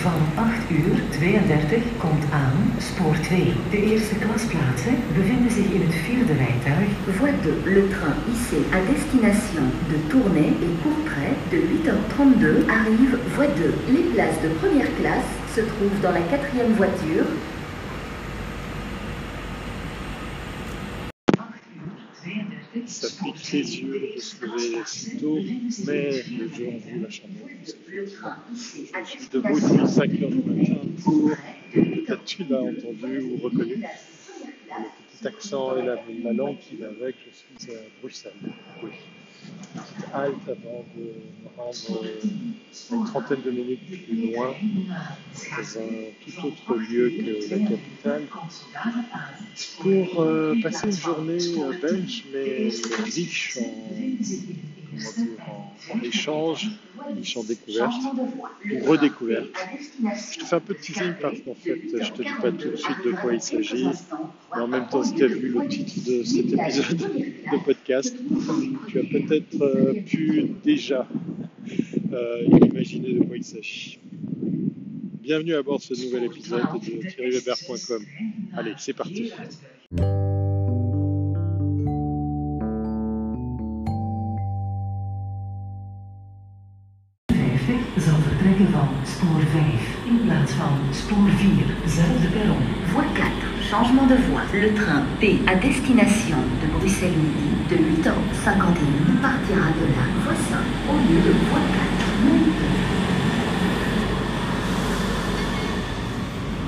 Van 8 uur 32 komt aan spoor 2. De eerste klasplaatsen bevinden zich in het vierde rijtuig. Voie 2. Le train IC à destination de Tournai et Courtrai de 8h32 arrive voie 2. Les places de première classe se trouvent dans la quatrième voiture 8 uur 32 Ça spoor pique 2. les yeux de se lever si tôt, mais le jeu en vaut la à Je suis debout depuis 5 heures du matin pour, peut-être tu l'as entendu ou reconnu, le petit accent et la, la langue qui va avec, je suis à Bruxelles. Oui. Petite halte avant de me rendre une trentaine de minutes plus loin, dans un tout autre lieu que la capitale, pour euh, passer une journée euh, belge, mais riche en, en, échanges, riche en découvertes, ou redécouvertes. Je te fais un peu de teasing parce qu'en fait, je te dis pas tout de suite de quoi il s'agit. Mais en même temps, si tu as vu le titre de cet épisode de podcast, tu as peut-être euh, pu déjà euh, imaginer de quoi il s'agit. Bienvenue à bord de ce nouvel épisode de thierryweber.com. Allez, c'est parti. Spoor 5 in plaats van spoor 4, zelfde perron. Voie 4. Changement de voie. Le train P à destination de Bruxelles Midi de 8h51 partira de la voie 5 au lieu de voie 4. Monte.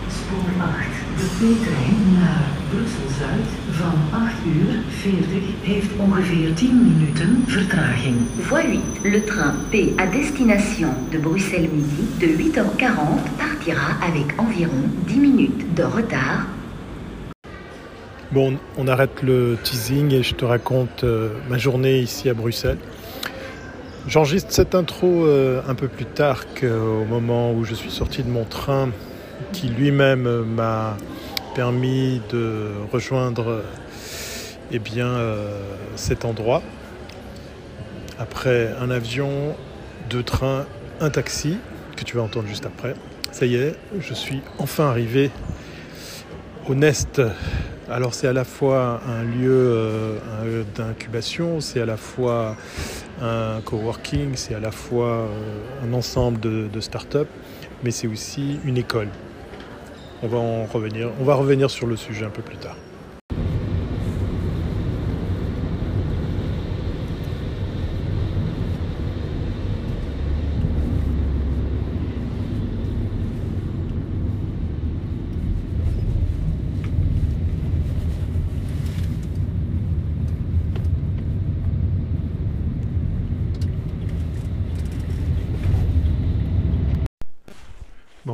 Spoor 8. De P-trein naar Brussel-Zuid van 8 uur 40 heeft ongeveer 10 minuten vertraging. Voie 8. Le train P à destination de Bruxelles Midi de 8h40 partira avec environ 10 minutes de retard Bon, on arrête le teasing et je te raconte euh, ma journée ici à Bruxelles. J'enregistre cette intro euh, un peu plus tard qu'au moment où je suis sorti de mon train qui lui-même euh, m'a permis de rejoindre eh bien, euh, cet endroit. Après un avion, deux trains, un taxi que tu vas entendre juste après. Ça y est, je suis enfin arrivé au Nest. Alors c'est à la fois un lieu euh, d'incubation, c'est à la fois un coworking, c'est à la fois un ensemble de, de start-up, mais c'est aussi une école. On va en revenir, on va revenir sur le sujet un peu plus tard.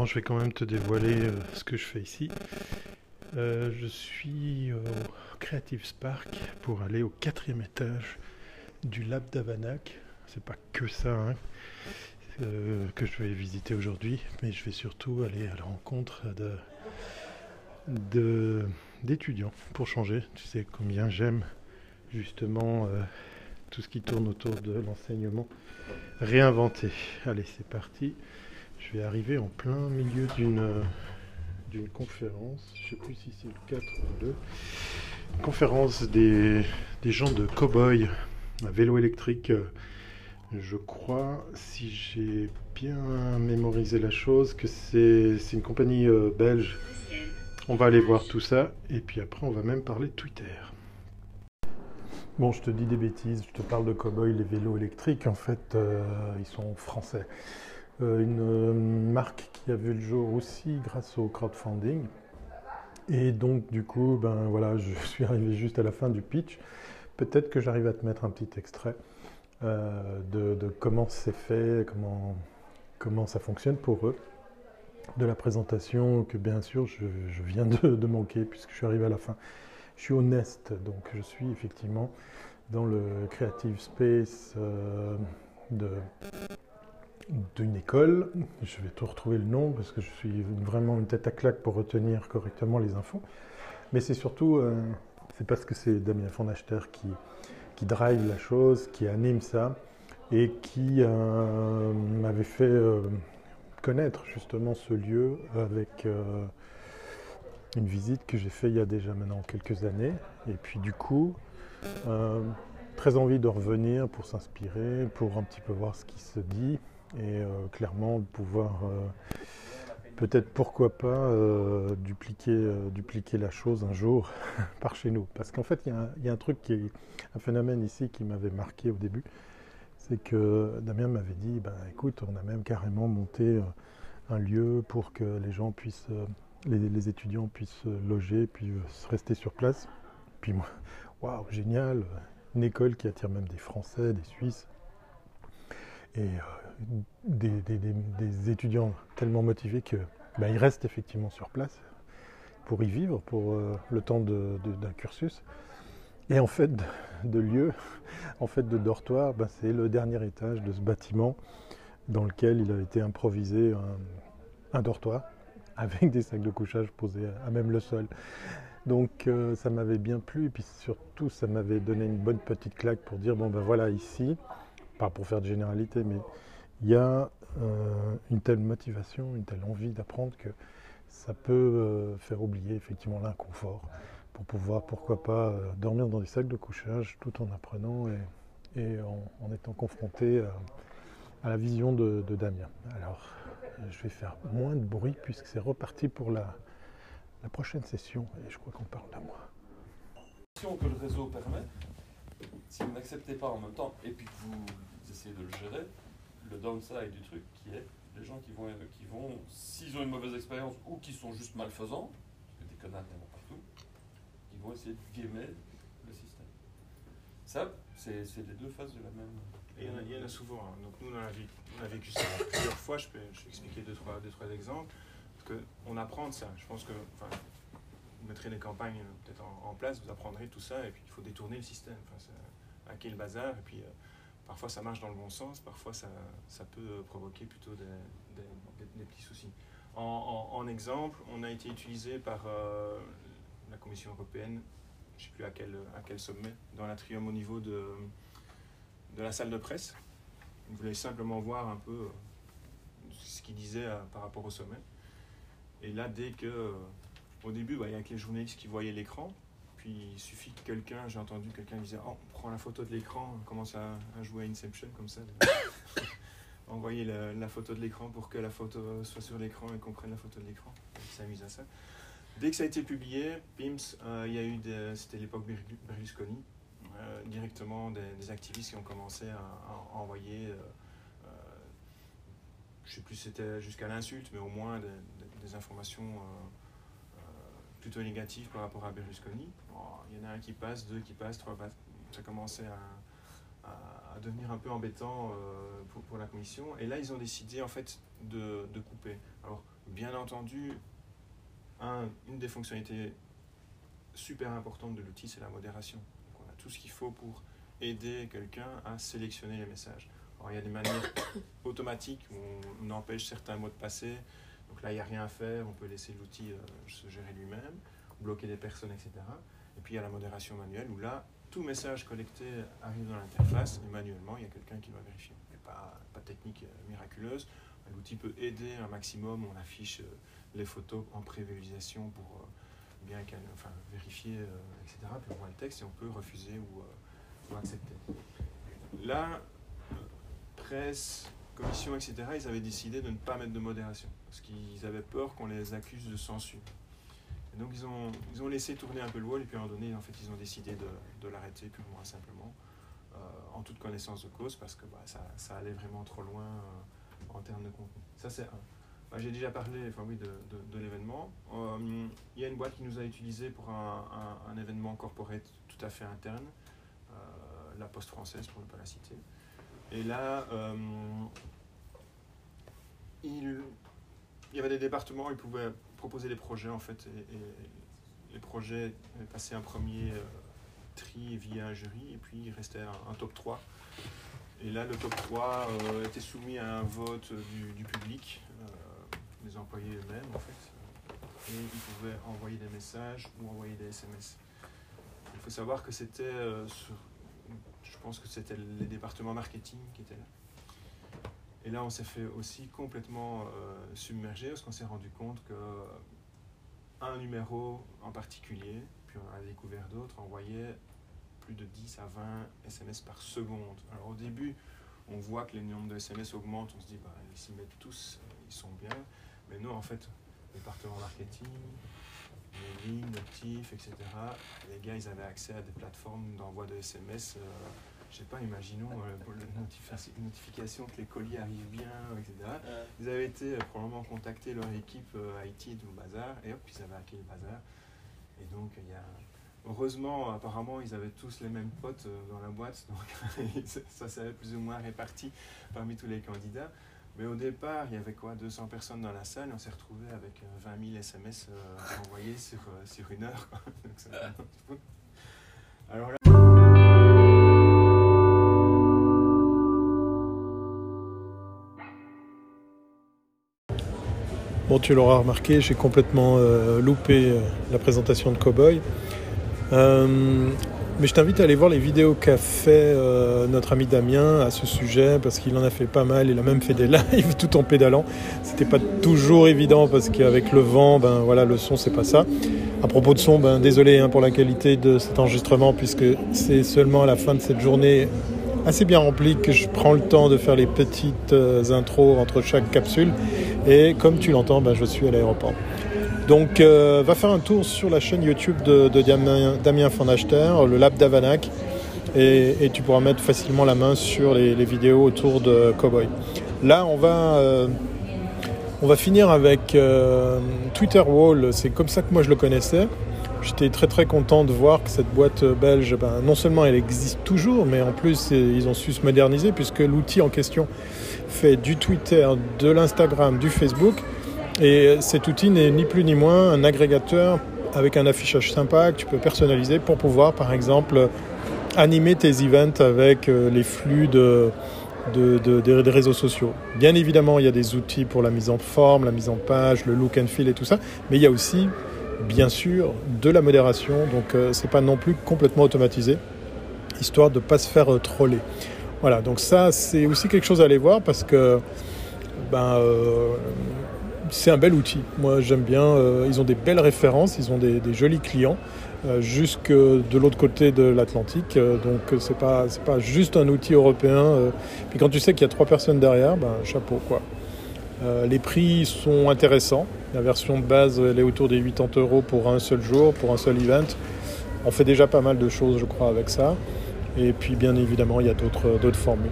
Je vais quand même te dévoiler euh, ce que je fais ici. Euh, je suis au Creative Spark pour aller au quatrième étage du Lab d'Avanac. C'est pas que ça hein, euh, que je vais visiter aujourd'hui, mais je vais surtout aller à la rencontre de d'étudiants pour changer. Tu sais combien j'aime justement tout ce qui tourne autour de l'enseignement réinventé. Allez, c'est parti. Je vais arriver en plein milieu d'une euh, conférence. Je sais plus si c'est le 4 ou le 2. Conférence des, des gens de Cowboy, à vélo électrique. euh, Je crois, si j'ai bien mémorisé la chose, que c'est une compagnie euh, belge. On va aller voir tout ça et puis après on va même parler de Twitter. Bon, je te dis des bêtises, je te parle de Cowboy, les vélos électriques. En fait, ils sont français. Euh, une euh, marque qui a vu le jour aussi grâce au crowdfunding. Et donc, du coup, ben voilà, je suis arrivé juste à la fin du pitch. Peut-être que j'arrive à te mettre un petit extrait euh, de, comment c'est fait, comment, comment ça fonctionne pour eux. De la présentation que, bien sûr, je, viens de, manquer puisque je suis arrivé à la fin. Je suis Nest, donc je suis effectivement dans le Creative Space de d'une école. Je vais te retrouver le nom parce que je suis vraiment une tête à claque pour retenir correctement les infos. Mais c'est surtout, euh, c'est parce que c'est Damien Fonachter qui, drive la chose, qui anime ça et qui euh, m'avait fait euh, connaître justement ce lieu avec une visite que j'ai fait il y a déjà maintenant quelques années. Et puis du coup, très envie de revenir pour s'inspirer, pour un petit peu voir ce qui se dit et clairement de pouvoir peut-être pourquoi pas dupliquer, dupliquer la chose un jour par chez nous. Parce qu'en fait, il y, a un truc qui est un phénomène ici qui m'avait marqué au début c'est que Damien m'avait dit, bah, écoute, on a même carrément monté euh, un lieu pour que les gens puissent, euh, les, étudiants puissent loger, puis euh, rester sur place. Puis moi, waouh, génial, une école qui attire même des Français, des Suisses, et des, étudiants tellement motivés que bah, ils restent effectivement sur place pour y vivre, pour le temps d'un cursus. Et en fait, de, lieu, en fait, de dortoir, ben, c'est le dernier étage de ce bâtiment dans lequel il a été improvisé un, dortoir avec des sacs de couchage posés à, même le sol. Donc euh, ça m'avait bien plu et puis surtout ça m'avait donné une bonne petite claque pour dire bon ben voilà ici, pas pour faire de généralité, mais il y a euh, une telle motivation, une telle envie d'apprendre que ça peut euh, faire oublier effectivement l'inconfort pour pouvoir, pourquoi pas, euh, dormir dans des sacs de couchage tout en apprenant et, en, étant confronté à, la vision de, Damien. Alors, je vais faire moins de bruit puisque c'est reparti pour la, prochaine session et je crois qu'on parle de moi. que le réseau permet, si vous n'acceptez pas en même temps et puis que vous essayez de le gérer, le downside du truc qui est les gens qui vont, qui vont s'ils ont une mauvaise expérience ou qui sont juste malfaisants, parce que des connards, il y en a partout, ils vont essayer de gamer le système. Ça, c'est les deux faces de la même. il, y en a, souvent. Hein. Donc nous, on a, vécu, on a vécu ça plusieurs fois. Je peux, je peux expliquer deux trois, deux, trois exemples. Parce qu'on apprend de ça. Je pense que vous mettrez des campagnes euh, peut-être en, place, vous apprendrez tout ça, et puis il faut détourner le système. Enfin, hacker le bazar, et puis euh, parfois ça marche dans le bon sens, parfois ça, peut provoquer plutôt des, des, petits soucis. En, en, exemple, on a été utilisé par euh, la Commission européenne, je ne sais plus à quel, sommet, dans l'atrium au niveau de, la salle de presse. Ils voulaient simplement voir un peu euh, ce qu'il disait euh, par rapport au sommet. Et là, dès que, au début, bah, il y a que les journalistes qui voyaient l'écran, puis il suffit que quelqu'un, j'ai entendu quelqu'un disait Oh, on prend la photo de l'écran, commence à, jouer à Inception comme ça. Envoyer la, photo de l'écran pour que la photo soit sur l'écran et qu'on prenne la photo de l'écran. Ils s'amusent à ça. Dès que ça a été publié, PIMS, euh, il y a eu, c'était l'époque Berlusconi, euh, directement des, activistes qui ont commencé à, envoyer, euh, je ne sais plus si c'était jusqu'à l'insulte, mais au moins des, informations plutôt négatives par rapport à Berlusconi. Il y en a un qui passe, deux qui passent, trois passent. Ça commençait à, à, devenir un peu embêtant pour, pour, la commission. Et là, ils ont décidé en fait de, de couper. Alors, bien entendu, une des fonctionnalités super importantes de l'outil, c'est la modération. on a tout ce qu'il faut pour aider quelqu'un à sélectionner les messages. Alors, il y a des manières automatiques où on empêche certains mots de passer. Donc là, il n'y a rien à faire, on peut laisser l'outil euh, se gérer lui-même, bloquer des personnes, etc. Et puis il y a la modération manuelle où là, tout message collecté arrive dans l'interface et manuellement, il y a quelqu'un qui va vérifier. Il n'y a pas, pas de technique euh, miraculeuse. L'outil peut aider un maximum, on affiche euh, les photos en prévisualisation pour bien vérifier, etc. Puis on voit le texte et on peut refuser ou, euh, accepter. Là, presse, commission, etc., ils avaient décidé de ne pas mettre de modération parce qu'ils avaient peur qu'on les accuse de censure. Et donc ils ont, ils ont laissé tourner un peu le wall et puis à un moment donné, en fait, ils ont décidé de, de l'arrêter ou moins simplement, en toute connaissance de cause parce que bah, ça, ça, allait vraiment trop loin en termes de contenu. Ça, c'est un. Bah, j'ai déjà parlé enfin, oui, de, de, l'événement. Euh, il y a une boîte qui nous a utilisé pour un, un, événement corporate tout à fait interne, euh, la Poste française pour ne pas la citer. Et là, euh, il, il, y avait des départements, ils pouvaient proposer des projets en fait, et, les projets passaient un premier tri via un jury, et puis il restait un, top 3. Et là, le top 3 était soumis à un vote du, public les employés eux-mêmes en fait. Et ils pouvaient envoyer des messages ou envoyer des SMS. Il faut savoir que c'était, euh, je pense que c'était les départements marketing qui étaient là. Et là, on s'est fait aussi complètement euh, submerger parce qu'on s'est rendu compte que un numéro en particulier, puis on a découvert d'autres, envoyait plus de 10 à 20 SMS par seconde. Alors au début, on voit que les nombres de SMS augmentent, on se dit, bah, ils s'y mettent tous, euh, ils sont bien. Mais nous, en fait, département marketing, lignes, notifs, etc., les gars, ils avaient accès à des plateformes d'envoi de SMS. euh, je sais pas, imaginons euh, pour la notifi- notification que les colis arrivent bien, etc. Ils avaient été euh, probablement contacter leur équipe euh, IT du bazar et hop, ils avaient hacké le bazar. Et donc, il y a. Heureusement, apparemment, ils avaient tous les mêmes potes euh, dans la boîte, donc ça s'est plus ou moins réparti parmi tous les candidats. Mais au départ, il y avait quoi 200 personnes dans la salle, on s'est retrouvé avec euh, 20 000 SMS envoyés sur, euh, sur une heure. quoi. Donc. Alors là, Bon, tu l'auras remarqué, j'ai complètement euh, loupé euh, la présentation de Cowboy. Euh, mais je t'invite à aller voir les vidéos qu'a fait notre ami Damien à ce sujet, parce qu'il en a fait pas mal. Il a même fait des lives tout en pédalant. C'était pas toujours évident parce qu'avec le vent, ben voilà, le son c'est pas ça. À propos de son, ben désolé hein, pour la qualité de cet enregistrement, puisque c'est seulement à la fin de cette journée assez bien remplie que je prends le temps de faire les petites intros entre chaque capsule. Et comme tu l'entends, ben, je suis à l'aéroport. Donc, euh, va faire un tour sur la chaîne YouTube de, Damien, Damien le Lab d'Avanac, et, tu pourras mettre facilement la main sur les, vidéos autour de Cowboy. Là, on va, euh, on va finir avec euh, Twitter Wall. C'est comme ça que moi je le connaissais. J'étais très très content de voir que cette boîte belge, ben, non seulement elle existe toujours, mais en plus ils ont su se moderniser puisque l'outil en question du Twitter, de l'Instagram, du Facebook. Et cet outil n'est ni plus ni moins un agrégateur avec un affichage sympa que tu peux personnaliser pour pouvoir, par exemple, animer tes events avec euh, les flux de, de- de- des des réseaux sociaux. Bien évidemment, il y a des outils pour la mise en forme, la mise en page, le look and feel et tout ça, mais il y a aussi, bien sûr, de la modération. Donc, euh, c'est pas non plus complètement automatisé, histoire de ne pas se faire euh, troller. Voilà, donc ça, c'est aussi quelque chose à aller voir parce que ben, euh, c'est un bel outil. Moi, j'aime bien. euh, ils ont des belles références, ils ont des, jolis clients euh, jusque de l'autre côté de l'Atlantique. Donc, c'est pas pas juste un outil européen. Puis quand tu sais qu'il y a trois personnes derrière, ben chapeau quoi. Les prix sont intéressants. La version de base, elle est autour des 80 euros pour un seul jour, pour un seul event. On fait déjà pas mal de choses, je crois, avec ça. Et puis, bien évidemment, il y a d'autres d'autres formules.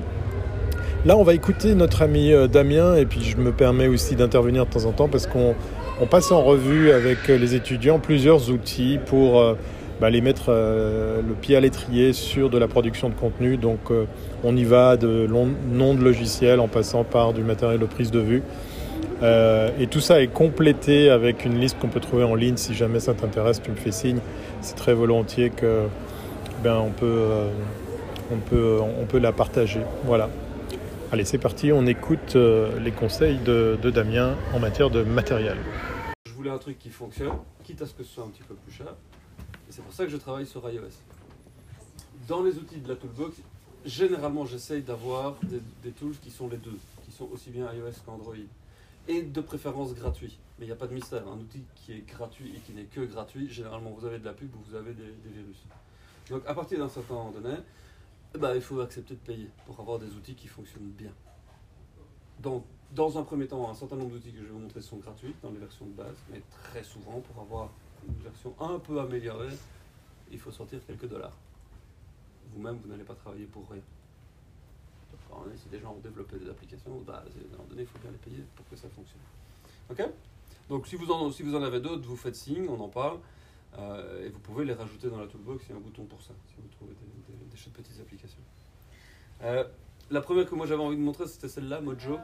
Là, on va écouter notre ami euh, Damien, et puis je me permets aussi d'intervenir de temps en temps parce qu'on on passe en revue avec euh, les étudiants plusieurs outils pour euh, bah, les mettre euh, le pied à l'étrier sur de la production de contenu. Donc, euh, on y va de long- nom de logiciel en passant par du matériel de prise de vue. Euh, et tout ça est complété avec une liste qu'on peut trouver en ligne. Si jamais ça t'intéresse, tu me fais signe. C'est très volontiers que ben, on, peut, euh, on, peut, on peut la partager. Voilà. Allez, c'est parti, on écoute euh, les conseils de, Damien en matière de matériel. Je voulais un truc qui fonctionne, quitte à ce que ce soit un petit peu plus cher. Et c'est pour ça que je travaille sur iOS. Dans les outils de la Toolbox, généralement j'essaye d'avoir des, tools qui sont les deux, qui sont aussi bien iOS qu'Android. Et de préférence gratuits. Mais il n'y a pas de mystère. Un outil qui est gratuit et qui n'est que gratuit, généralement vous avez de la pub ou vous avez des virus. Donc à partir d'un certain moment donné, ben, il faut accepter de payer pour avoir des outils qui fonctionnent bien. Donc, dans un premier temps, un certain nombre d'outils que je vais vous montrer sont gratuits dans les versions de base, mais très souvent, pour avoir une version un peu améliorée, il faut sortir quelques dollars. Vous-même, vous n'allez pas travailler pour rien. Si des gens ont développé des applications, bah, à un moment donné, il faut bien les payer pour que ça fonctionne. Ok? Donc, si vous, en, si vous en avez d'autres, vous faites signe, on en parle. Euh, et vous pouvez les rajouter dans la toolbox, il y a un bouton pour ça, si vous trouvez des, des- des chouettes petites applications. Euh, la première que moi j'avais envie de montrer, c'était celle-là, Mojo.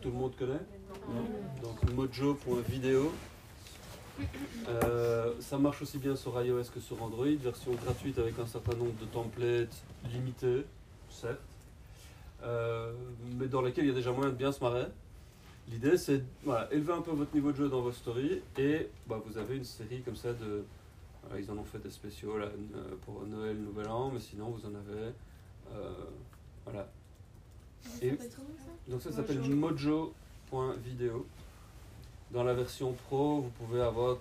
Tout le monde connaît Non Donc mojo.video. Euh, ça marche aussi bien sur iOS que sur Android, version gratuite avec un certain nombre de templates limités, certes, euh, mais dans lesquels il y a déjà moyen de bien se marrer. L'idée, c'est voilà, élever un peu votre niveau de jeu dans vos stories et bah, vous avez une série comme ça de. voilà, ils en ont fait des spéciaux là, euh, pour Noël, Nouvel An, mais sinon vous en avez. euh, voilà. Et donc ça s'appelle mojo.video. Dans la version pro, vous pouvez avoir,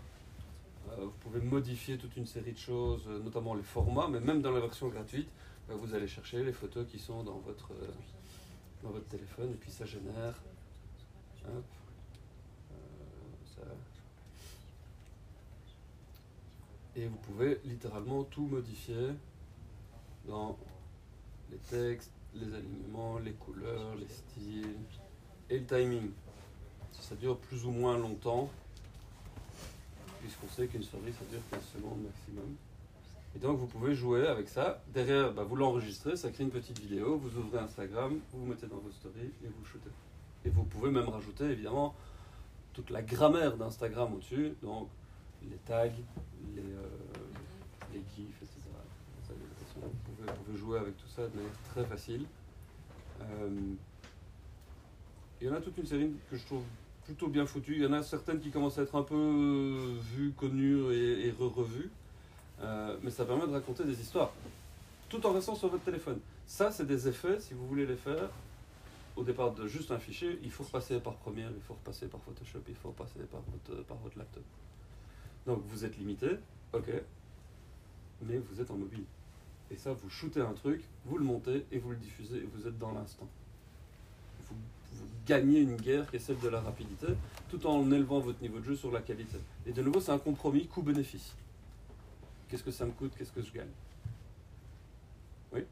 euh, vous pouvez modifier toute une série de choses, euh, notamment les formats, mais même dans la version gratuite, euh, vous allez chercher les photos qui sont dans votre, euh, dans votre téléphone et puis ça génère. Euh. Et vous pouvez littéralement tout modifier dans les textes, les alignements, les couleurs, les styles et le timing. Ça dure plus ou moins longtemps, puisqu'on sait qu'une story ça dure 15 secondes maximum. Et donc vous pouvez jouer avec ça. Derrière, bah, vous l'enregistrez, ça crée une petite vidéo, vous ouvrez Instagram, vous vous mettez dans vos stories et vous shootez. Et vous pouvez même rajouter évidemment toute la grammaire d'Instagram au-dessus, donc les tags, les, euh, gifs, etc. Vous pouvez, jouer avec tout ça de manière très facile. Euh, il y en a toute une série que je trouve plutôt bien foutue. Il y en a certaines qui commencent à être un peu euh, vues, connues et, re-revues. Mais ça permet de raconter des histoires tout en restant sur votre téléphone. Ça, c'est des effets, si vous voulez les faire, au départ de juste un fichier, il faut repasser par Premiere, il faut repasser par Photoshop, il faut repasser par votre, par votre laptop. Donc vous êtes limité, ok, mais vous êtes en mobile. Et ça, vous shootez un truc, vous le montez et vous le diffusez et vous êtes dans l'instant. Vous, vous gagnez une guerre qui est celle de la rapidité, tout en élevant votre niveau de jeu sur la qualité. Et de nouveau, c'est un compromis coût-bénéfice. Qu'est-ce que ça me coûte? Qu'est-ce que je gagne Oui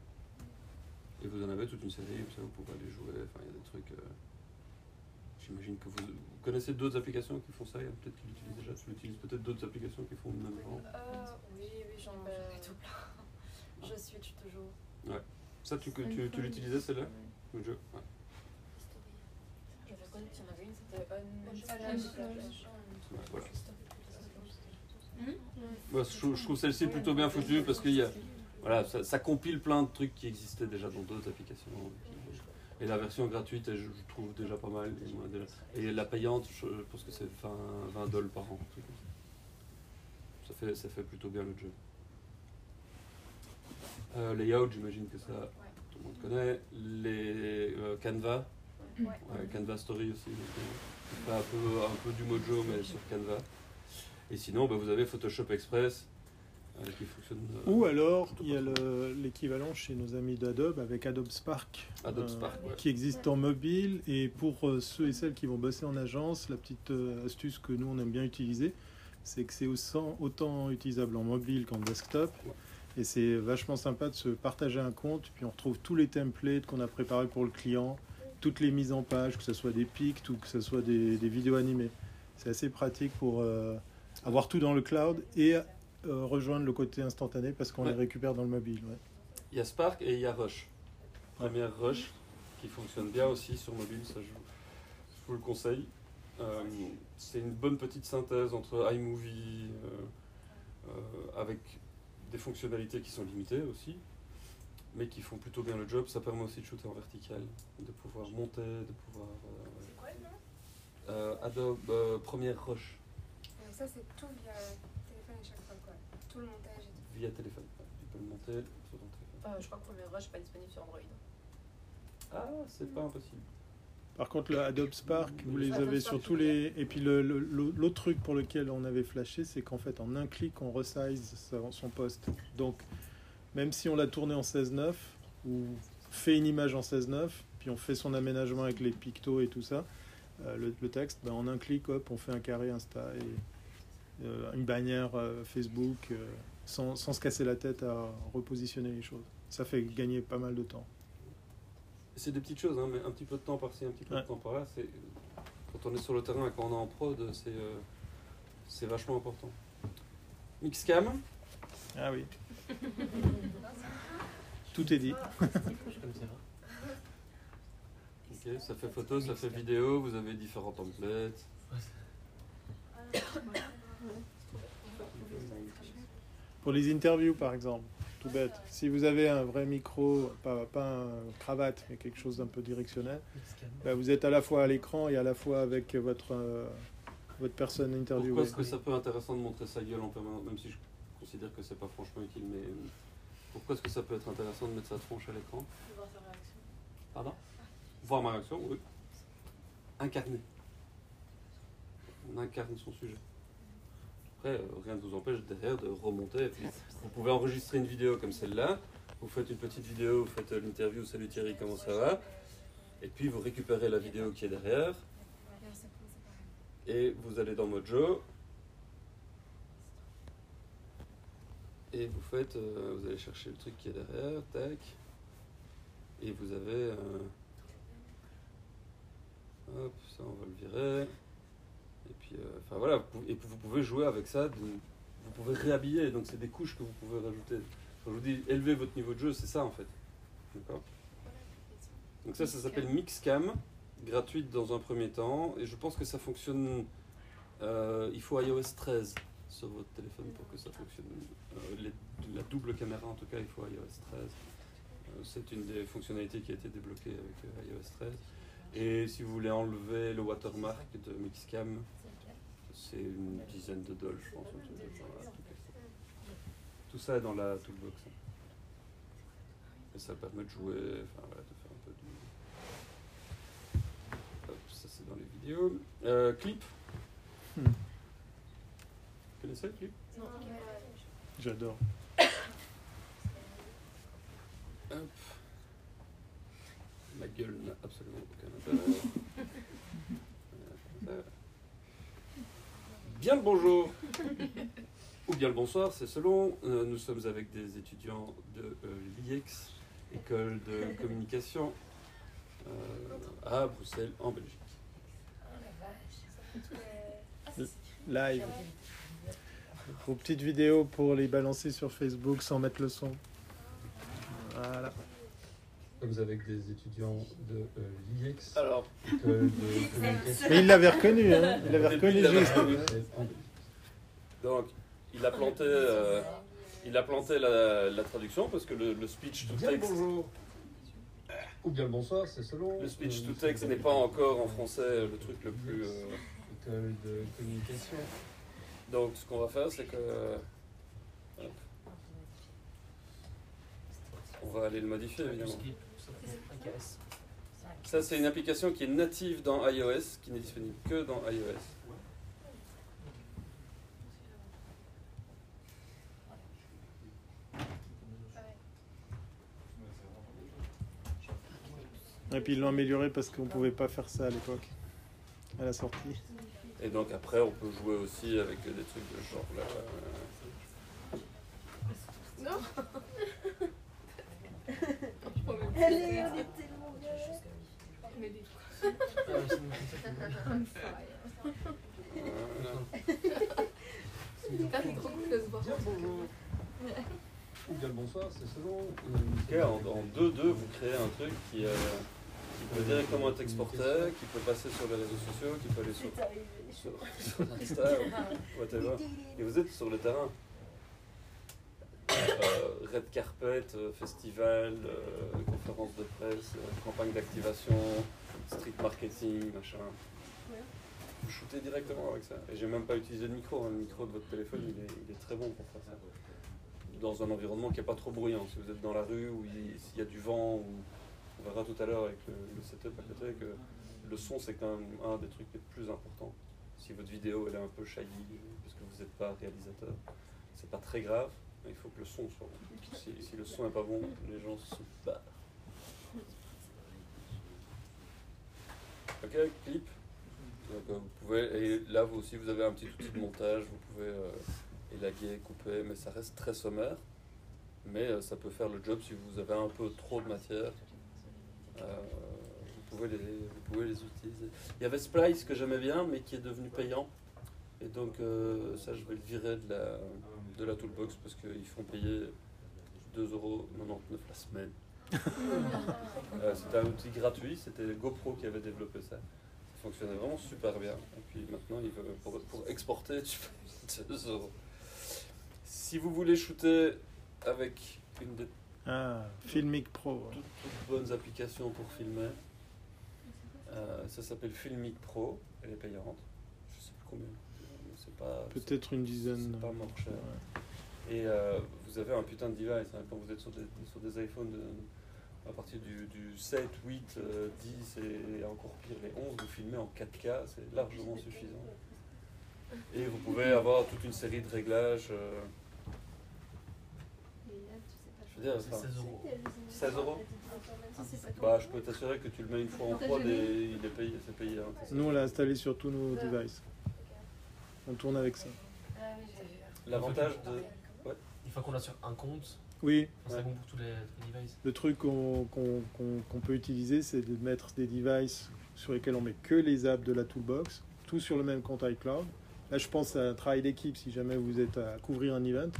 Et vous en avez toute une série, ça vous pouvez aller jouer. Enfin, il y a des trucs. euh, J'imagine que vous, vous connaissez d'autres applications qui font ça. Il y a peut-être qui l'utilisent déjà. Tu utilises peut-être d'autres applications qui font le même genre. Euh, oui, oui, j'en ai tout plein. Je switch toujours. Ça, tu, tu, tu l'utilisais celle-là? Le jeu Ouais. J'avais connu qu'il y en avait une, c'était On. Ouais, voilà. Moi, je, trouve- je trouve celle-ci plutôt bien foutue parce qu'il y a, voilà, ça, ça compile plein de trucs qui existaient déjà dans d'autres applications. Et la version gratuite, je, je trouve déjà pas mal. Et, la payante, je pense que c'est 20, 20 dollars par an. ça. Fait, ça fait plutôt bien le jeu. Euh, layout, j'imagine que ça, tout le monde connaît. Les euh, Canva, Ouais. Ouais, Canva Story aussi. donc, un peu, un peu du Mojo, mais sur Canva. Et sinon, bah, vous avez Photoshop Express qui fonctionne. Ou alors, il y a l'équivalent chez nos amis d'Adobe avec Adobe Spark, Adobe euh, Spark, ouais. qui existe en mobile. Et pour euh, ceux et celles qui vont bosser en agence, la petite euh, astuce que nous, on aime bien utiliser, c'est que c'est autant, autant utilisable en mobile qu'en desktop. Et c'est vachement sympa de se partager un compte, puis on retrouve tous les templates qu'on a préparés pour le client, toutes les mises en page, que ce soit des pics ou que ce soit des, des vidéos animées. C'est assez pratique pour euh, avoir tout dans le cloud et euh, rejoindre le côté instantané parce qu'on Ouais. les récupère dans le mobile. ouais. Il y a Spark et il y a Rush. Première Rush qui fonctionne bien aussi sur mobile, ça je, je vous le conseille. Euh, c'est une bonne petite synthèse entre iMovie euh, euh, avec des fonctionnalités qui sont limitées aussi, mais qui font plutôt bien le job. Ça permet aussi de shooter en vertical, de pouvoir monter, de pouvoir. euh, C'est quoi le nom? euh, Adobe euh, Premiere Rush Donc ça c'est tout via téléphone à chaque fois quoi. Tout le montage et tout. via téléphone. Ouais, Tu peux le monter sur ton téléphone. Enfin, je crois que Premiere Rush n'est pas disponible sur Android. Ah, c'est pas impossible. Par contre, le Adobe Spark, vous les avez sur tous les. Et puis le- le- le- l'autre truc pour lequel on avait flashé, c'est qu'en fait, en un clic, on resize son poste. Donc, même si on l'a tourné en 16.9 ou fait une image en 16.9, puis on fait son aménagement avec les pictos et tout ça, euh, le, le texte, ben, en un clic, hop, on fait un carré Insta et euh, une bannière euh, Facebook, euh, sans, sans se casser la tête à repositionner les choses. Ça fait gagner pas mal de temps. C'est des petites choses, hein, mais un petit peu de temps par-ci, un petit peu Ouais. de temps par-là. C'est quand on est sur le terrain et quand on est en prod, c'est euh, c'est vachement important. Mixcam, Ah oui. Tout est dit. ok, ça fait photo, ça fait vidéo. Vous avez différents templates. Pour les interviews, par exemple, tout bête. Si vous avez un vrai micro, pas, pas un cravate, mais quelque chose d'un peu directionnel, bah, vous êtes à la fois à l'écran et à la fois avec votre, euh, votre personne Pourquoi interviewée. est-ce que ça peut être intéressant de montrer sa gueule en permanence, même si je considère que c'est pas franchement utile, mais euh, pourquoi est-ce que ça peut être intéressant de mettre sa tronche à l'écran? Voir sa réaction. Pardon? Voir ma réaction, oui. Incarner. On incarne son sujet. Euh, rien ne vous empêche derrière de remonter. vous pouvez enregistrer une vidéo comme celle-là. Vous faites une petite vidéo, vous faites l'interview, salut Thierry, comment ça va? Et puis vous récupérez la vidéo qui est derrière. Et vous allez dans Mojo. Et vous faites, euh, vous allez chercher le truc qui est derrière, tac. Et vous avez, euh, hop, ça on va le virer. Euh, enfin voilà, vous pouvez- et vous pouvez jouer avec ça. de- vous pouvez réhabiller, donc c'est des couches que vous pouvez rajouter. Quand je vous dis élever votre niveau de jeu, c'est ça en fait. D'accord Donc ça, ça s'appelle Mixcam, gratuite dans un premier temps, et je pense que ça fonctionne. euh, il faut iOS 13 sur votre téléphone pour que ça fonctionne. Euh, les- la double caméra, en tout cas, il faut iOS 13. Euh, c'est une des fonctionnalités qui a été débloquée avec iOS 13. Et si vous voulez enlever le watermark de Mixcam, c'est une dizaine de dollars, je pense. Tout ça est dans la toolbox. hein. Et ça permet de jouer, enfin voilà, de faire un peu de. Hop, ça c'est dans les vidéos. Euh, clip. Hmm. Vous connaissez le clip? J'adore. Hop. Ma gueule n'a absolument aucun intérêt. Bien le bonjour ou bien le bonsoir, c'est selon. Euh, nous sommes avec des étudiants de euh, l'IEX, école de communication, euh, à Bruxelles, en Belgique. Live. Vos petites vidéos pour les balancer sur Facebook sans mettre le son. Voilà. Sommes avec des étudiants de euh, l'IEX, Alors, de communication. mais il l'avait reconnu, hein. Il l'avait reconnu juste. Donc, il a planté, euh, il a planté la, la traduction parce que le, le speech to text. Ou bien le bonsoir, c'est selon. Le speech to text n'est pas encore en français le truc le plus. euh, école de communication. Donc, ce qu'on va faire, c'est que. hop. On va aller le modifier évidemment. Ça, c'est une application qui est native dans iOS, qui n'est disponible que dans iOS. Et puis ils l'ont amélioré parce qu'on pouvait pas faire ça à l'époque, à la sortie. Et donc après, on peut jouer aussi avec des trucs de genre là. euh, Non Elle est, elle est tellement belle. Mais des le bonsoir, c'est selon. En 2-2, vous créez un truc qui, peut directement être exporté, qui peut passer sur les réseaux sociaux, qui peut aller sur, sur, Insta ou whatever. Et vous êtes sur le terrain. Red carpet, euh, festival, euh, conférence de presse, euh, campagne d'activation, street marketing, machin. Vous shootez directement avec ça. Et j'ai même pas utilisé le micro. hein. Le micro de votre téléphone, il est, il est très bon pour faire ça. Dans un environnement qui n'est pas trop bruyant. Si vous êtes dans la rue ou il- s'il y a du vent, ou on verra tout à l'heure avec le, le setup à côté que le son c'est quand même un des trucs les plus importants. Si votre vidéo elle est un peu shaggy parce que vous n'êtes pas réalisateur, c'est pas très grave, mais il faut que le son soit bon. Si, si le son n'est pas bon, les gens se barrent. Ok, clip. Donc, euh, vous pouvez, et là vous aussi vous avez un petit outil de montage, vous pouvez euh, élaguer, couper, mais ça reste très sommaire. Mais euh, ça peut faire le job si vous avez un peu trop de matière. Vous, pouvez les, vous pouvez les utiliser. Il y avait Splice que j'aimais bien, mais qui est devenu payant. Et donc ça, je vais le virer de la, de la toolbox parce qu'ils font payer 2,99€ la semaine. Euh, c'était un outil gratuit, c'était GoPro qui avait développé ça. Ça fonctionnait vraiment super bien. Et puis maintenant, il veut- pour, pour exporter, tu payes 2 euros. Si vous voulez shooter avec une des Ah, Filmic Pro. toutes, toutes bonnes applications pour filmer, euh, ça s'appelle Filmic Pro, elle est payante. Je sais plus combien. Peut-être une dizaine. C'est pas mort cher. Ouais. Et euh, vous avez un putain de device hein, quand vous êtes sur des, sur des iPhones de, à partir du, du 7, 8, euh, 10 et encore pire les 11, vous filmez en 4K, c'est largement suffisant. Et vous pouvez avoir toute une série de réglages. euh, je veux dire, C'est enfin, 16 euros. 16 euros bah, je peux t'assurer que tu le mets une fois en prod et il est payé, c'est payé. hein. Nous, on l'a installé sur tous nos devices. On tourne avec ça. L'avantage de. Fois qu'on l'a sur un compte, Oui, c'est Ouais. bon pour tous les, tous les devices. le truc qu'on peut utiliser, c'est de mettre des devices sur lesquels on met que les apps de la toolbox, tout sur le même compte iCloud. Là, je pense à un travail d'équipe si jamais vous êtes à couvrir un event.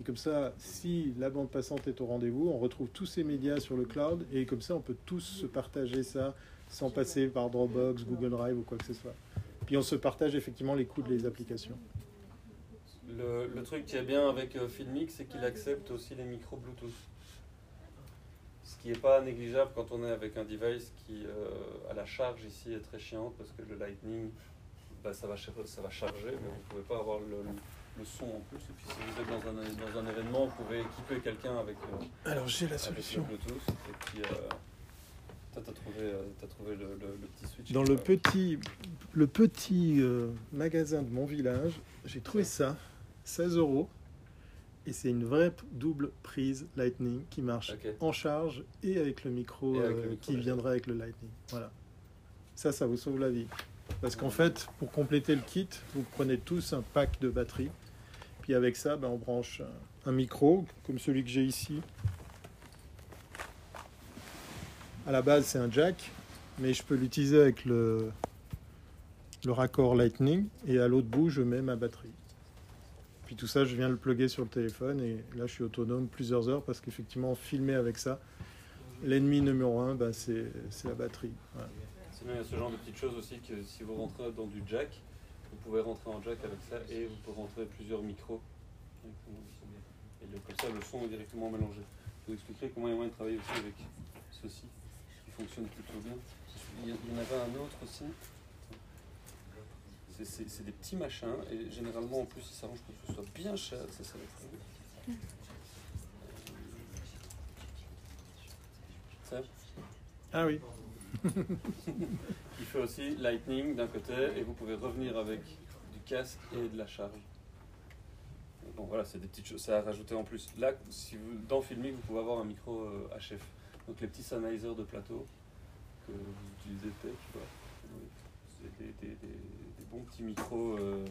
Et comme ça, si la bande passante est au rendez-vous, on retrouve tous ces médias sur le cloud et comme ça, on peut tous se partager ça sans passer par Dropbox, Google Drive ou quoi que ce soit. Puis on se partage effectivement les coûts de les applications. Le, le truc qui est bien avec euh, Filmic, c'est qu'il accepte aussi les micros Bluetooth. Ce qui n'est pas négligeable quand on est avec un device qui, euh, à la charge ici, est très chiante parce que le Lightning, bah, ça, va, char- ça va charger, mais vous ne pouvez pas avoir le, le son en plus. Et puis si vous êtes dans un, dans un événement, vous pouvez équiper quelqu'un avec, euh, Alors j'ai la avec le solution. Bluetooth. Et puis, euh, toi, tu as trouvé, euh, t'as trouvé le, le- le petit switch. Dans le petit, le petit euh, magasin de mon village, j'ai trouvé ça, 16 euros. Et c'est une vraie double prise Lightning qui marche en charge et avec le micro, Et avec le euh, micro, qui viendra avec le Lightning. Voilà. Ça, ça vous sauve la vie. Parce qu'en fait, pour compléter le kit, vous prenez tous un pack de batterie. Puis avec ça, ben, on branche un, un micro, comme celui que j'ai ici. À la base, c'est un jack, mais je peux l'utiliser avec le, le raccord Lightning. Et à l'autre bout, je mets ma batterie. Tout ça, je viens le plugger sur le téléphone. Et là, je suis autonome plusieurs heures parce qu'effectivement, filmer avec ça, l'ennemi numéro un, ben, c'est la batterie. Sinon, il y a ce genre de petites choses aussi que si vous rentrez dans du jack, vous pouvez rentrer en jack avec ça et vous pouvez rentrer plusieurs micros. Et comme ça, le son est directement mélangé. Je vous expliquerai comment il y a moyen de travailler aussi avec ceci, qui fonctionne plutôt bien. Il y en avait un autre aussi. C'est- des petits machins et généralement en plus ils s'arrangent pour que ce soit bien cher. Ça, ça va être- Ça, Ah oui. Il fait aussi Lightning d'un côté et vous pouvez revenir avec du casque et de la charge. Bon voilà, c'est des petites choses, ça à rajouter en plus. Là, si vous, dans Filmic, vous pouvez avoir un micro euh, HF. Donc les petits Sennheiser de plateau que vous utilisez peut-être, des- des- petits micros. euh,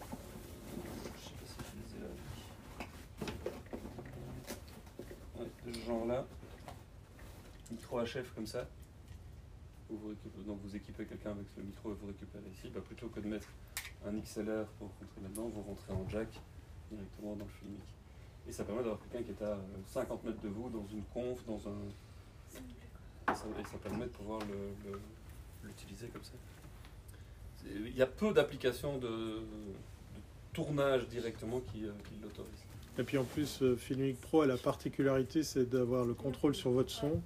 je sais pas si je les ai là. Ouais, de ce genre-là. Micro HF comme ça vous récupérez- donc vous équipez quelqu'un avec le micro et vous récupérez ici, bah, plutôt que de mettre un XLR pour rentrer là-dedans, vous rentrez en jack directement dans le filmic. Et ça permet d'avoir quelqu'un qui est à euh, 50 mètres de vous, dans une conf, dans un... Et ça, et ça permet de pouvoir l'utiliser comme ça. Il y a peu d'applications de, de tournage directement qui, euh, qui l'autorisent. Et puis en plus, euh, Filmic Pro a la particularité, c'est d'avoir le contrôle sur votre son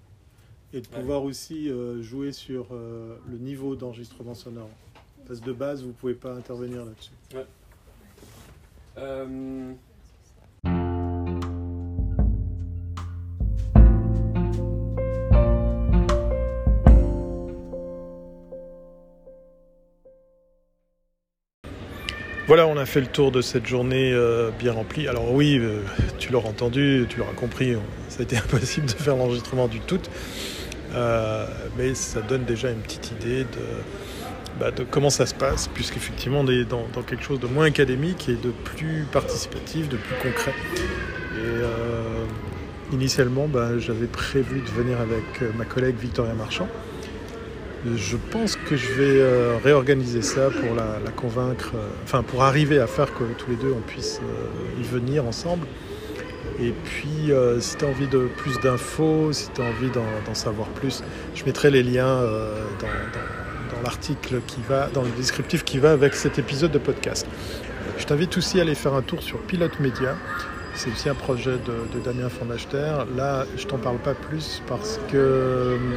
et de Ouais. pouvoir aussi euh, jouer sur le niveau d'enregistrement sonore. Parce que de base, vous pouvez pas intervenir là-dessus. Euh, Voilà, on a fait le tour de cette journée euh, bien remplie. Alors oui, euh, tu l'auras entendu, tu l'auras compris, ça a été impossible de faire l'enregistrement du tout. Euh, mais ça donne déjà une petite idée de, bah, comment ça se passe, puisqu'effectivement on est dans, quelque chose de moins académique et de plus participatif, de plus concret. Et initialement, bah, j'avais prévu de venir avec ma collègue Victoria Marchand. Je pense que je vais euh, réorganiser ça pour la, convaincre, euh, enfin pour arriver à faire que tous les deux on puisse euh, y venir ensemble. Et puis si tu as envie de plus d'infos, si tu as envie d'en savoir plus, je mettrai les liens dans, dans- dans l'article qui va, dans le descriptif qui va avec cet épisode de podcast. Je t'invite aussi à aller faire un tour sur Pilote Média. C'est aussi un projet de, Damien Fondachter. Là, je t'en parle pas plus parce que hum,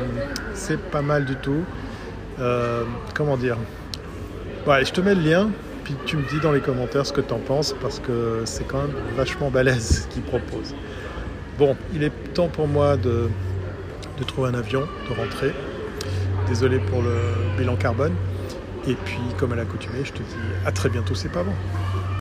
c'est pas mal du tout. Euh, comment dire? Ouais, je te mets le lien, puis tu me dis dans les commentaires ce que tu en penses parce que c'est quand même vachement balèze ce qu'il propose. Bon, il est temps pour moi de de trouver un avion, de rentrer. Désolé pour le bilan carbone. Et puis, comme à l'accoutumée, je te dis à très bientôt, c'est pas bon.